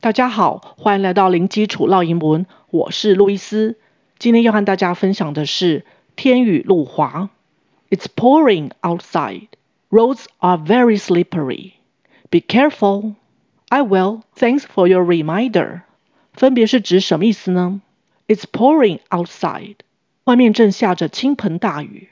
大家好，欢迎来到零基础烙英文，我是路易斯。今天要和大家分享的是天雨路滑。It's pouring outside. Roads are very slippery. Be careful. I will. Thanks for your reminder. 分别是指什么意思呢？It's pouring outside. 外面正下着倾盆大雨。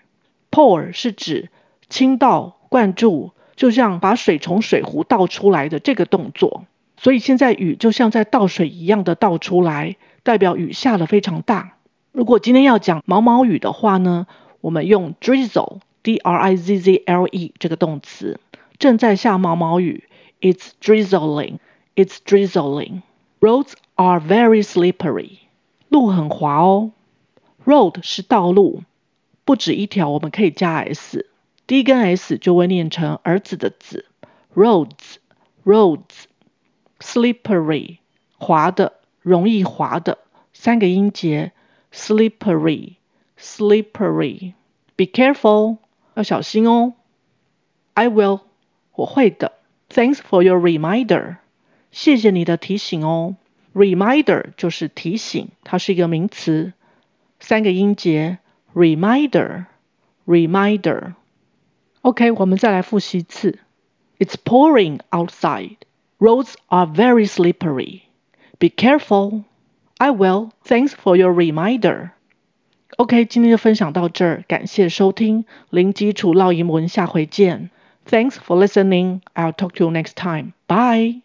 Pour 是指倾倒、灌注，就像把水从水壶倒出来的这个动作。所以现在雨就像在倒水一样的倒出来，代表雨下得非常大。如果今天要讲毛毛雨的话呢，我们用 drizzle，d r i z z l e 这个动词，正在下毛毛雨，it's drizzling，it's drizzling。Roads are very slippery，路很滑哦。Road 是道路，不止一条，我们可以加 s，第一根 s 就会念成儿子的子，roads，roads。Slippery，滑的，容易滑的，三个音节。Slippery，slippery。Be careful，要小心哦。I will，我会的。Thanks for your reminder，谢谢你的提醒哦。Reminder 就是提醒，它是一个名词，三个音节。Reminder，reminder。OK，我们再来复习一次。It's pouring outside. Roads are very slippery. Be careful. I will. Thanks for your reminder. OK，今天就分享到这儿，感谢收听零基础烙英文，下回见。Thanks for listening. I'll talk to you next time. Bye.